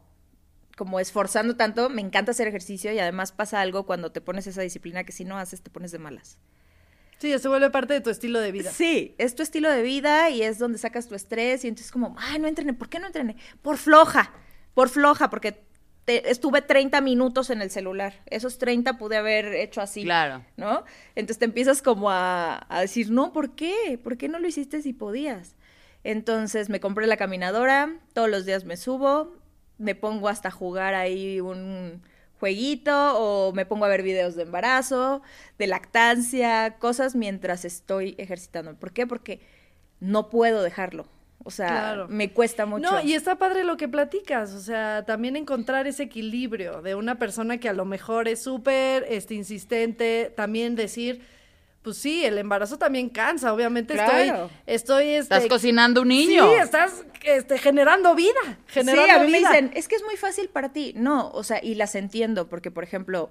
como esforzando tanto. Me encanta hacer ejercicio y además pasa algo cuando te pones esa disciplina que si no haces te pones de malas. Sí, se vuelve parte de tu estilo de vida. Sí, es tu estilo de vida y es donde sacas tu estrés y entonces como, ay, no entrené, ¿por qué no entrené? Por floja, por floja, porque te- estuve 30 minutos en el celular. Esos 30 pude haber hecho así. Claro. ¿No? Entonces te empiezas como a, a decir, no, ¿por qué? ¿Por qué no lo hiciste si podías? Entonces me compré la caminadora, todos los días me subo, me pongo hasta jugar ahí un jueguito o me pongo a ver videos de embarazo, de lactancia, cosas mientras estoy ejercitando. ¿Por qué? Porque no puedo dejarlo. O sea, Claro. me cuesta mucho. No, y está padre lo que platicas, o sea, también encontrar ese equilibrio de una persona que a lo mejor es súper este, insistente, también decir, pues sí, el embarazo también cansa, obviamente Claro. estoy, estoy, este, Estás cocinando un niño. Sí, estás este, generando vida, generando sí, a mí me vida. dicen, es que es muy fácil para ti. No, o sea, y las entiendo, porque, por ejemplo,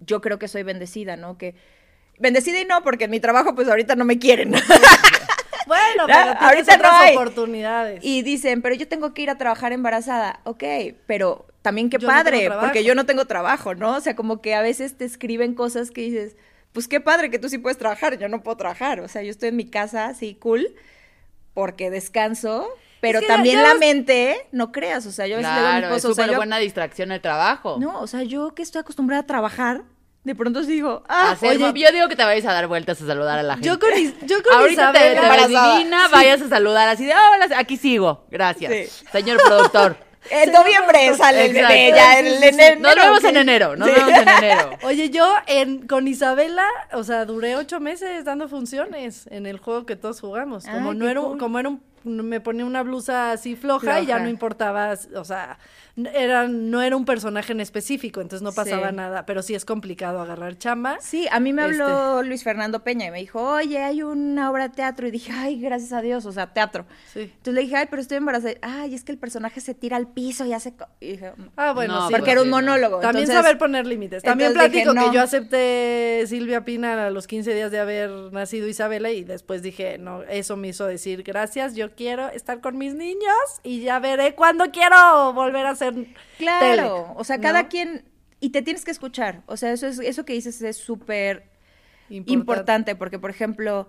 yo creo que soy bendecida, ¿no? Que bendecida y no, porque en mi trabajo, pues ahorita no me quieren. Bueno, pero tienes ahorita no otras hay. oportunidades. y dicen, pero yo tengo que ir a trabajar embarazada. Ok, pero también qué Yo no padre, porque yo no tengo trabajo, ¿no? O sea, como que a veces te escriben cosas que dices, pues qué padre que tú sí puedes trabajar, yo no puedo trabajar. O sea, yo estoy en mi casa, así, cool, porque descanso. Pero que también la mente, no creas, o sea, yo a veces le digo a mi Claro, es esposo, o sea, súper yo- buena distracción el trabajo. no, o sea, yo que estoy acostumbrada a trabajar, de pronto digo, ah, Hacer- oye- yo digo que te vayas a dar vueltas a saludar a la gente. Yo con, yo con Ahorita te, Isabela... te embarazada. divina, vayas a saludar así de, hola, aquí sigo, gracias. Sí. Señor productor. En Sí, noviembre no, sale el Sí, en sí. enero. Nos vemos en enero, nos Sí. vemos en enero. Oye, yo en, con Isabela, o sea, duré ocho meses dando funciones en el juego que todos jugamos. Como Ay, no era, un- cool. como era un, me ponía una blusa así floja, y ya Floja. no importaba, o sea, era, no era un personaje en específico, entonces no pasaba Sí. nada, pero sí es complicado agarrar chamba. Sí, a mí me habló Este. Luis Fernando Peña y me dijo, oye, hay una obra de teatro. Y dije, ay, gracias a Dios, o sea, teatro. Sí. Entonces le dije, ay, pero estoy embarazada. Ay, es que el personaje se tira al piso y hace... co-". Y dije, Ah, bueno, No, sí. porque era un monólogo. También entonces- saber poner límites. También entonces dije, platico que yo acepté Silvia Pina a los 15 días de haber nacido Isabela y después dije, no, eso me hizo decir gracias, yo quiero estar con mis niños y ya veré cuándo quiero volver a hacer Claro, tele", o sea, ¿no? cada quien... Y te tienes que escuchar. O sea, eso, es, eso que dices es súper importante. porque, por ejemplo,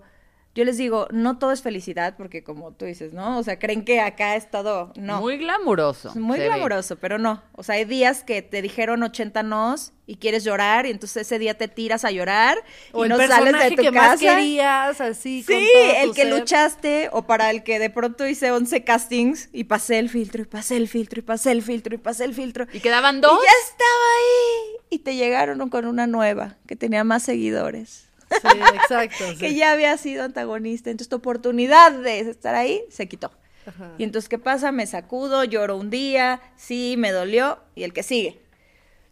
yo les digo, no todo es felicidad, porque como tú dices, ¿no? O sea, creen que acá es todo... No. Muy glamuroso. Es muy ve. glamuroso, pero no. O sea, hay días que te dijeron 80 nos y quieres llorar y entonces ese día te tiras a llorar O y no sales de tu que casa. más querías, así con Sí, todo el tu que ser. luchaste o para el que de pronto hice 11 castings y pasé el filtro y pasé el filtro y pasé el filtro y pasé el filtro. ¿Y quedaban dos? Y ya estaba ahí. Y te llegaron con una nueva que tenía más seguidores. Sí, exacto. sí. Que ya había sido antagonista. Entonces tu oportunidad de estar ahí se quitó. Ajá. Y entonces, ¿qué pasa? Me sacudo, lloro un día, sí, me dolió, y el que sigue.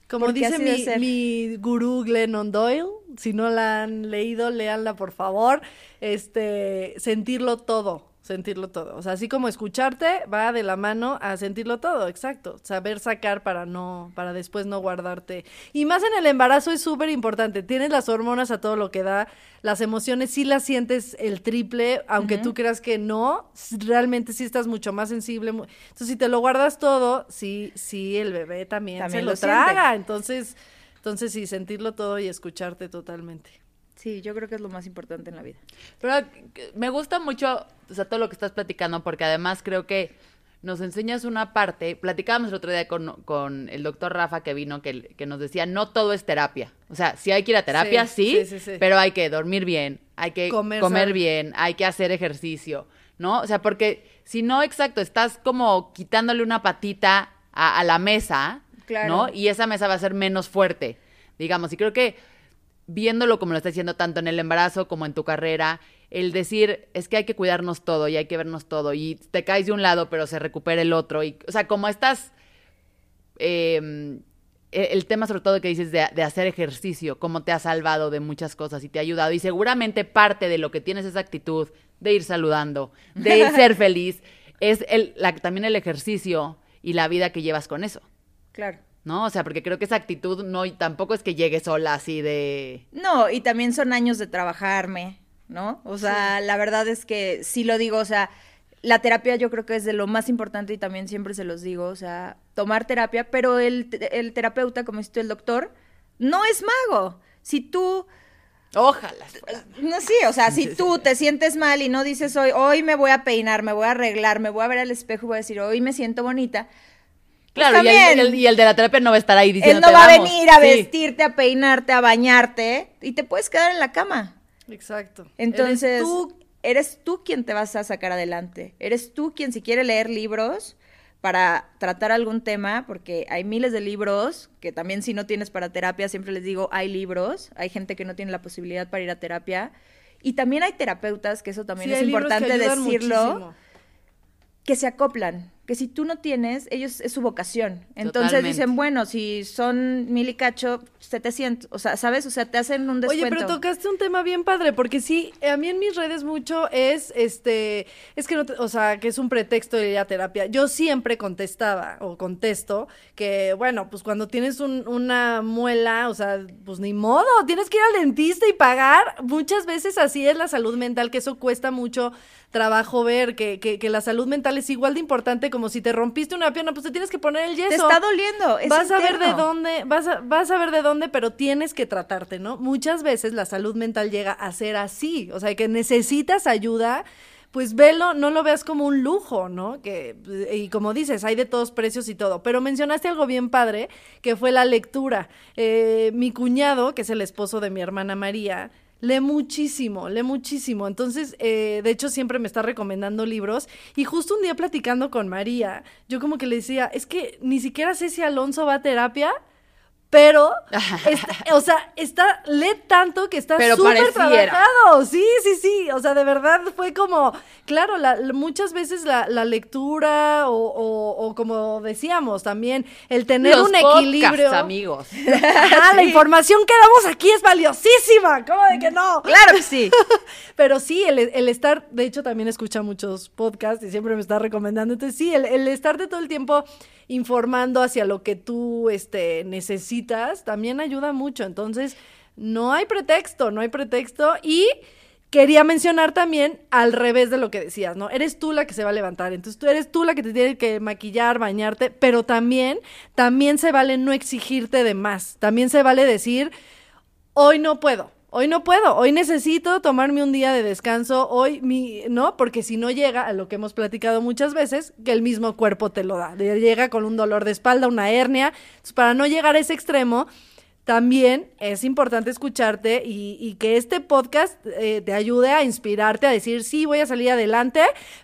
Como porque dice mi, mi gurú Glennon Doyle, si no la han leído, léanla por favor. Este, sentirlo todo, sentirlo todo. O sea, así como escucharte va de la mano a sentirlo todo, exacto. Saber sacar para no, para después no guardarte. Y más en el embarazo es súper importante. Tienes las hormonas a todo lo que da, las emociones sí las sientes el triple, aunque tú creas que no, realmente sí estás mucho más sensible. Entonces, si te lo guardas todo, sí, sí, el bebé también, También se lo, lo traga. Entonces, entonces sí, sentirlo todo y escucharte totalmente. Sí, yo creo que es lo más importante en la vida. Pero me gusta mucho, o sea, todo lo que estás platicando, porque además creo que nos enseñas una parte. Platicábamos el otro día con, con el doctor Rafa que vino, que, que nos decía, no todo es terapia. O sea, sí hay que ir a terapia, Sí, sí, sí, sí, sí. pero hay que dormir bien, hay que Comer comer, bien, hay que hacer ejercicio, ¿no? O sea, porque si no, exacto, estás como quitándole una patita a, a la mesa, Claro. ¿no? Y esa mesa va a ser menos fuerte, digamos. Y creo que viéndolo como lo estás diciendo tanto en el embarazo como en tu carrera, el decir es que hay que cuidarnos todo y hay que vernos todo y te caes de un lado pero se recupera el otro y o sea como estás eh, el tema sobre todo que dices de, de hacer ejercicio, cómo te ha salvado de muchas cosas y te ha ayudado y seguramente parte de lo que tienes esa actitud de ir saludando, de ser feliz, es el, la- también el ejercicio y la vida que llevas con eso. Claro. ¿No? O sea, porque creo que esa actitud no, y tampoco es que llegue sola así de. No, y también son años de trabajarme, ¿no? O sea, la verdad es que sí lo digo, o sea, la terapia yo creo que es de lo más importante y también siempre se los digo, o sea, tomar terapia, pero el, el terapeuta, como dices tú, el doctor, no es mago. Si tú, Ojalá. fuera. no sí, o sea, si tú te sientes mal y no dices hoy, hoy me voy a peinar, me voy a arreglar, me voy a ver al espejo y voy a decir, hoy me siento bonita, Claro, y el, también. el- y el de la terapia no va a estar ahí Él diciendo. no va a venir a vestirte, a peinarte, a bañarte y te puedes quedar en la cama. Exacto. Entonces, Eres tú eres tú quien te vas a sacar adelante. Eres tú quien si quiere leer libros para tratar algún tema, porque hay miles de libros, que también si no tienes para terapia, siempre les digo, hay libros, hay gente que no tiene la posibilidad para ir a terapia. Y también hay terapeutas, que eso también Sí, es importante decirlo, muchísimo. que se acoplan, que si tú no tienes, ellos es su vocación. Entonces Totalmente. dicen, bueno, si son mil y cacho, 700, o sea, ¿sabes? O sea, te hacen un descuento. Oye, pero tocaste un tema bien padre, porque sí, a mí en mis redes mucho es, este, es que no, te- o sea, que es un pretexto de ir a terapia. Yo siempre contestaba o contesto que, bueno, pues cuando tienes un- una muela, o sea, pues ni modo, tienes que ir al dentista y pagar. Muchas veces así es la salud mental, que eso cuesta mucho trabajo ver, que, que, que la salud mental es igual de importante como si te rompiste una pierna, pues te tienes que poner el yeso. Te está doliendo, es vas a ver de dónde, vas a, vas a ver de dónde, pero tienes que tratarte, ¿no? Muchas veces la salud mental llega a ser así, o sea, que necesitas ayuda, pues velo, no lo veas como un lujo, ¿no? Que, y como dices, hay de todos precios y todo, pero mencionaste algo bien padre, que fue la lectura. Eh, mi cuñado, que es el esposo de mi hermana María, Lee muchísimo, lee muchísimo. Entonces, eh, de hecho, siempre me está recomendando libros. Y justo un día platicando con María, yo como que le decía, es que ni siquiera sé si Alonso va a terapia, pero, está- o sea, está, lee tanto que está súper trabajado. Sí, sí, sí. O sea, de verdad fue como, claro, la- muchas veces la, la lectura o, o- o como decíamos también, el tener Los un podcasts, equilibrio. amigos. Ajá, la información que damos aquí es valiosísima. ¿Cómo de que no? Claro que sí. Pero sí, el, el estar, de hecho también escucha muchos podcasts y siempre me está recomendando. Entonces sí, el, el estarte todo el tiempo informando hacia lo que tú este, necesitas también ayuda mucho. Entonces, no hay pretexto, no hay pretexto. Y quería mencionar también al revés de lo que decías, ¿no? Eres tú la que se va a levantar. Entonces tú eres tú la que te tiene que maquillar, bañarte, pero también, también se vale no exigirte de más. También se vale decir, hoy no puedo. Hoy no puedo, hoy necesito tomarme un día de descanso, hoy mi, ¿no? Porque si no llega a lo que hemos platicado muchas veces, que el mismo cuerpo te lo da. Llega con un dolor de espalda, una hernia. Entonces, para no llegar a ese extremo, también es importante escucharte y, y que este podcast eh, te ayude a inspirarte, a decir, sí, voy a salir adelante,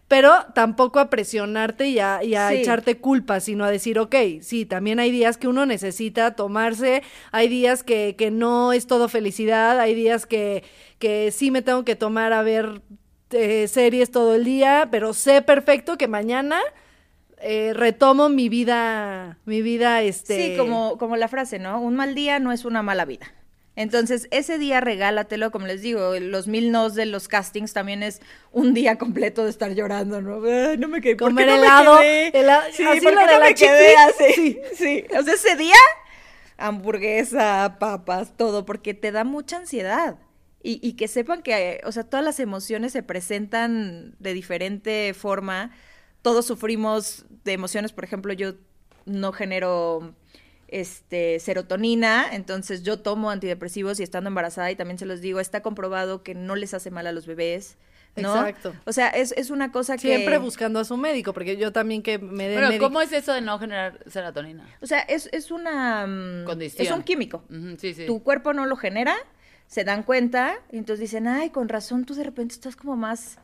pero tampoco a presionarte y a, y a Sí. echarte culpa, sino a decir, ok, sí, también hay días que uno necesita tomarse, hay días que, que no es todo felicidad, hay días que, que sí me tengo que tomar a ver eh, series todo el día, pero sé perfecto que mañana eh, retomo mi vida, mi vida, este... Sí, como, como la frase, ¿no? Un mal día no es una mala vida. Entonces, ese día regálatelo, como les digo, los mil nos de los castings también es un día completo de estar llorando, ¿no? Ay, no me quedé. ¿por qué Comer no helado, quedé? hela- sí, así ¿por lo qué de no la me quedé así? Sí, O sea, ese día, hamburguesa, papas, todo, porque te da mucha ansiedad. Y, y que sepan que, o sea, todas las emociones se presentan de diferente forma. Todos sufrimos de emociones, por ejemplo, yo no genero este serotonina, entonces yo tomo antidepresivos y estando embarazada y también se los digo, está comprobado que no les hace mal a los bebés, ¿no? Exacto. O sea, es, es una cosa que Siempre buscando a su médico, porque yo también que me den Pero, médico- ¿cómo es eso de no generar serotonina? O sea, es, es una mm, Condición. es un químico. Sí, sí. Tu cuerpo no lo genera, se dan cuenta, y entonces dicen, ay, con razón, tú de repente estás como más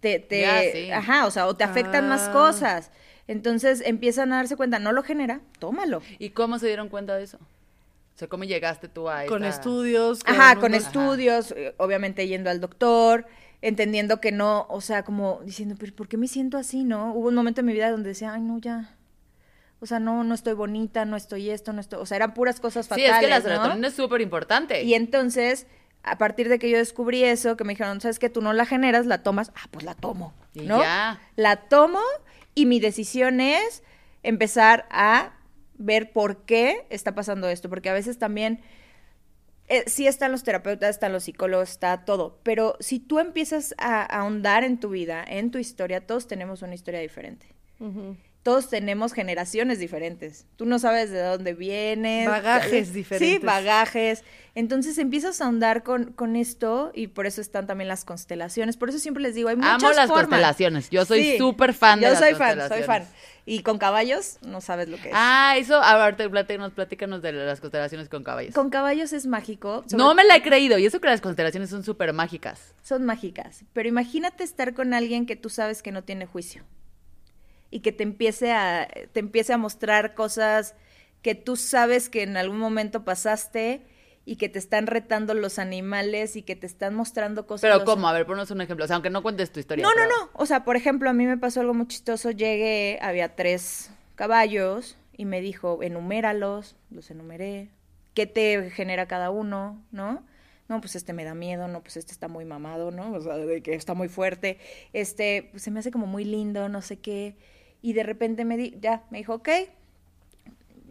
te, te Ya, sí. ajá, o sea, o te afectan más Ah. cosas. Entonces empiezan a darse cuenta, no lo genera, tómalo. ¿Y cómo se dieron cuenta de eso? O sea, ¿cómo llegaste tú a con esa- estudios. Ajá, con Ajá. estudios, eh, obviamente yendo al doctor, entendiendo que no, o sea, como diciendo, pero ¿por qué me siento así, no? Hubo un momento en mi vida donde decía, ay, no, ya. O sea, no, no estoy bonita, no estoy esto, no estoy, o sea, eran puras cosas Sí, fatales, es que la ¿no? serotonina es súper importante. Y entonces, a partir de que yo descubrí eso, que me dijeron, ¿sabes que tú no la generas, la tomas? Ah, pues la tomo, Y ¿no? ya. La tomo y mi decisión es empezar a ver por qué está pasando esto, porque a veces también eh, sí están los terapeutas, están los psicólogos, está todo, pero si tú empiezas a, a ahondar en tu vida, en tu historia, todos tenemos una historia diferente. Ujú. Todos tenemos generaciones diferentes. Tú no sabes de dónde vienes. Bagajes Sí, diferentes. bagajes. Entonces empiezas a ahondar con, con esto y por eso están también las constelaciones. Por eso siempre les digo, hay muchas Amo las formas. constelaciones. Yo soy Sí, súper fan de Yo las soy fan, soy constelaciones. fan. Y con caballos no sabes lo que es. Ah, eso, ahorita platícanos, platícanos de las constelaciones con caballos. Con caballos es mágico. sobre No me la he creído, y eso que las constelaciones son súper mágicas. son mágicas. Pero imagínate estar con alguien que tú sabes que no tiene juicio. Y que te empiece a, te empiece a mostrar cosas que tú sabes que en algún momento pasaste y que te están retando los animales y que te están mostrando cosas. Pero los- ¿cómo? A ver, ponnos un ejemplo. O sea, aunque no cuentes tu historia. No, no, no. O sea, por ejemplo, a mí me pasó algo muy chistoso. Llegué, había tres caballos y me dijo, enuméralos. Los enumeré. ¿Qué te genera cada uno? ¿No? No, pues este me da miedo, no, pues este está muy mamado, ¿no? O sea, de que está muy fuerte. Este, pues se me hace como muy lindo, no sé qué. Y de repente me di, ya, me dijo, ok,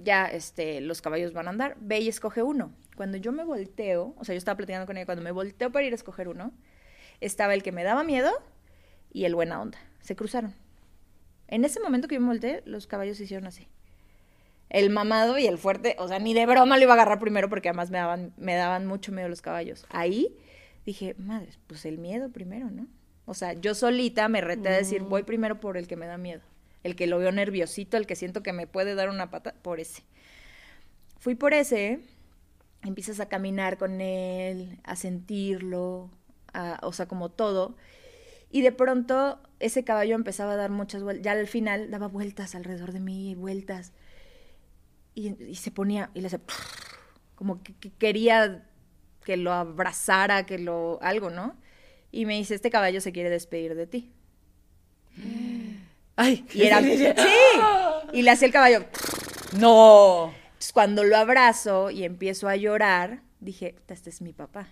ya, este, los caballos van a andar, ve y escoge uno. Cuando yo me volteo, o sea, yo estaba platicando con ella, cuando me volteo para ir a escoger uno, estaba el que me daba miedo y el buena onda. Se cruzaron. En ese momento que yo me volteé, los caballos se hicieron así. El mamado y el fuerte, o sea, ni de broma lo iba a agarrar primero porque además me daban, me daban mucho miedo los caballos. Ahí dije, madre, pues el miedo primero, ¿no? O sea, yo solita me reté a decir, voy primero por el que me da miedo. El que lo veo nerviosito, el que siento que me puede dar una pata, por ese. Fui por ese, empiezas a caminar con él, a sentirlo, a- o sea, como todo. Y de pronto ese caballo empezaba a dar muchas vueltas, ya al final daba vueltas alrededor de mí, vueltas. Y, se ponía, y le hacía, como que, que quería que lo abrazara, que lo, algo, ¿no? Y me dice, este caballo se quiere despedir de ti. Ay, Y era, sí, y le hacía el caballo. No. Entonces, cuando lo abrazo y empiezo a llorar, dije, este es mi papá.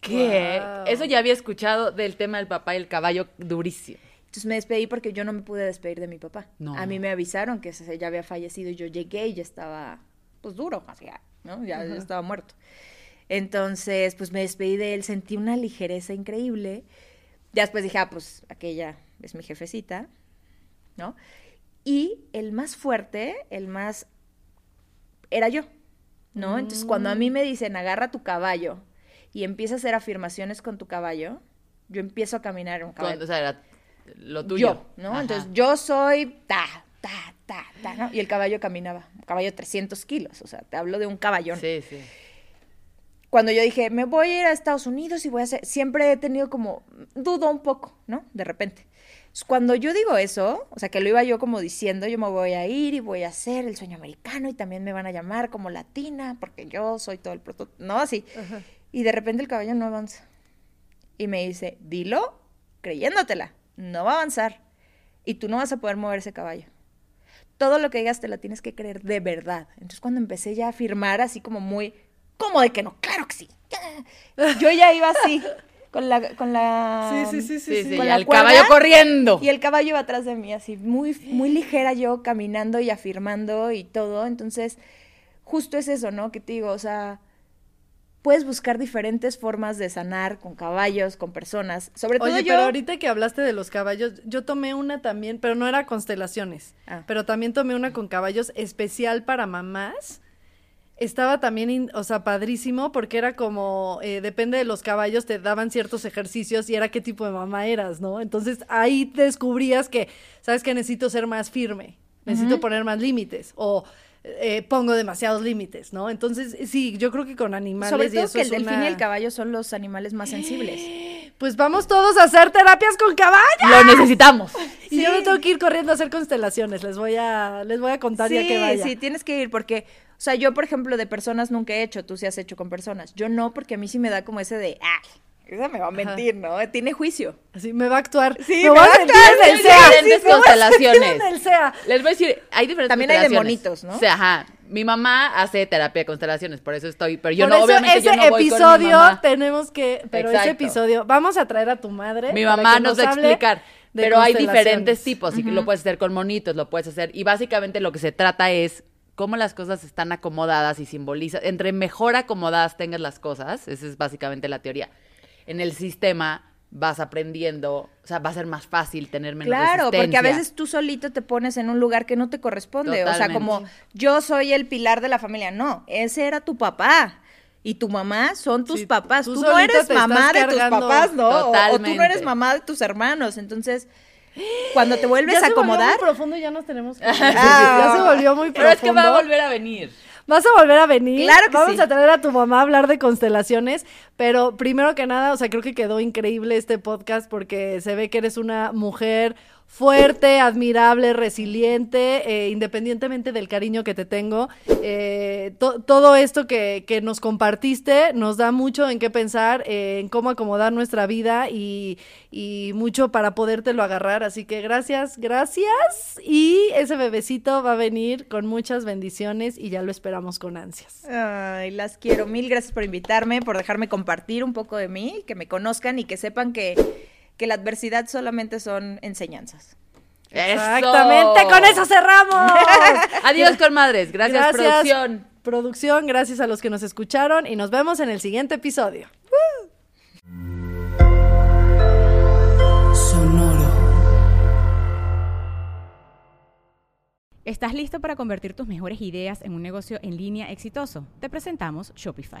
¿Qué? Wow. Eso ya había escuchado del tema del papá y el caballo durísimo. Entonces me despedí porque yo no me pude despedir de mi papá. No. A mí me avisaron que ya había fallecido y yo llegué y ya estaba, pues duro, ya, ¿no? Ya, ya estaba muerto. Entonces, pues me despedí de él, sentí una ligereza increíble. Ya después dije, ah, pues aquella es mi jefecita, ¿no? Y el más fuerte, el más, era yo, ¿no? Entonces, cuando a mí me dicen, agarra tu caballo y empieza a hacer afirmaciones con tu caballo, yo empiezo a caminar en un caballo Cuando, o sea, era lo tuyo. yo, ¿no? Ajá. Entonces yo soy ta, ta, ta, ta, ¿no? Y el caballo caminaba, un caballo de 300 kilos, o sea, te hablo de un caballón. Sí, sí. Cuando yo dije, me voy a ir a Estados Unidos y voy a hacer, siempre he tenido como, dudo un poco, ¿no? De repente. Cuando yo digo eso, o sea, que lo iba yo como diciendo, yo me voy a ir y voy a hacer el sueño americano y también me van a llamar como latina porque yo soy todo el proto, ¿no? Así. Y de repente el caballo no avanza. Y me dice, dilo creyéndotela, no va a avanzar. Y tú no vas a poder mover ese caballo. Todo lo que digas te la tienes que creer de verdad. Entonces cuando empecé ya a afirmar así como muy, ¿cómo de que no? Claro que sí. Yo ya iba así, con la... Con la Sí, sí, sí, Sí, sí, con y la el cuerda, caballo corriendo. Y el caballo iba atrás de mí, así, muy, muy ligera yo, caminando y afirmando y todo. Entonces, justo es eso, ¿no? Que te digo, o sea, puedes buscar diferentes formas de sanar con caballos, con personas. Sobre todo Oye, yo... pero ahorita que hablaste de los caballos, yo tomé una también, pero no era constelaciones, Ah. pero también tomé una con caballos especial para mamás. Estaba también, in- o sea, padrísimo porque era como, eh, depende de los caballos, te daban ciertos ejercicios y era qué tipo de mamá eras, ¿no? Entonces ahí descubrías que, sabes que necesito ser más firme, necesito poner más límites o eh, pongo demasiados límites, ¿no? Entonces, sí, yo creo que con animales Sobre y todo eso que el delfín y el caballo son los animales más sensibles. Pues vamos todos a hacer terapias con caballos. Lo necesitamos. Y yo no tengo que ir corriendo a hacer constelaciones, les voy a, les voy a contar ya que vaya. sí, tienes que ir porque, o sea, yo, por ejemplo, de personas nunca he hecho, tú sí has hecho con personas. Yo no, porque a mí sí me da como ese de, ay, esa me va a mentir, ¿no? Tiene juicio. Así me va a actuar. Sí, me va a actuar, en el SEA. diferentes constelaciones. Les voy a decir, hay diferentes También hay de constelaciones. monitos, ¿no? O sea, ajá. Mi mamá hace terapia de constelaciones, por eso estoy. Pero yo Por no, eso obviamente ese yo no voy con mi episodio mamá. tenemos que, pero ese episodio, vamos a traer a tu madre. Mi mamá nos va a explicar. Pero hay diferentes tipos. Y lo puedes hacer con monitos, lo puedes hacer. Y básicamente lo que se trata es cómo las cosas están acomodadas y simbolizan. Entre mejor acomodadas tengas las cosas, esa es básicamente la teoría. En el sistema, vas aprendiendo, o sea, va a ser más fácil tener menos Claro, porque a veces tú solito te pones en un lugar que no te corresponde. O sea, como yo soy el pilar de la familia. No, ese era tu papá. Y tu mamá son tus Sí, papás. tú Tú, no eres mamá de tus papás, ¿no? O- O, tú no eres mamá de tus hermanos. Entonces, cuando te vuelves Ya a se volvió acomodar. muy profundo y ya nos tenemos que... Ah. ya se volvió muy profundo. Pero es que va a volver a venir. Vas a volver a venir. Claro que Vamos sí. a traer a tu mamá a hablar de constelaciones. Pero primero que nada, o sea, creo que quedó increíble este podcast porque se ve que eres una mujer fuerte, admirable, resiliente, eh, independientemente del cariño que te tengo. Eh, to- todo esto que, que nos compartiste nos da mucho en qué pensar, eh, en cómo acomodar nuestra vida y, y mucho para podértelo agarrar. Así que gracias, gracias. Y ese bebecito va a venir con muchas bendiciones y ya lo esperamos con ansias. Ay, las quiero. Mil gracias por invitarme, por dejarme compartir un poco de mí, que me conozcan y que sepan que, que la adversidad solamente son enseñanzas. Exactamente, con eso cerramos. Adiós con madres. Gracias, producción. Producción, gracias a los que nos escucharon y nos vemos en el siguiente episodio. ¿Estás listo para convertir tus mejores ideas en un negocio en línea exitoso? Te presentamos Shopify.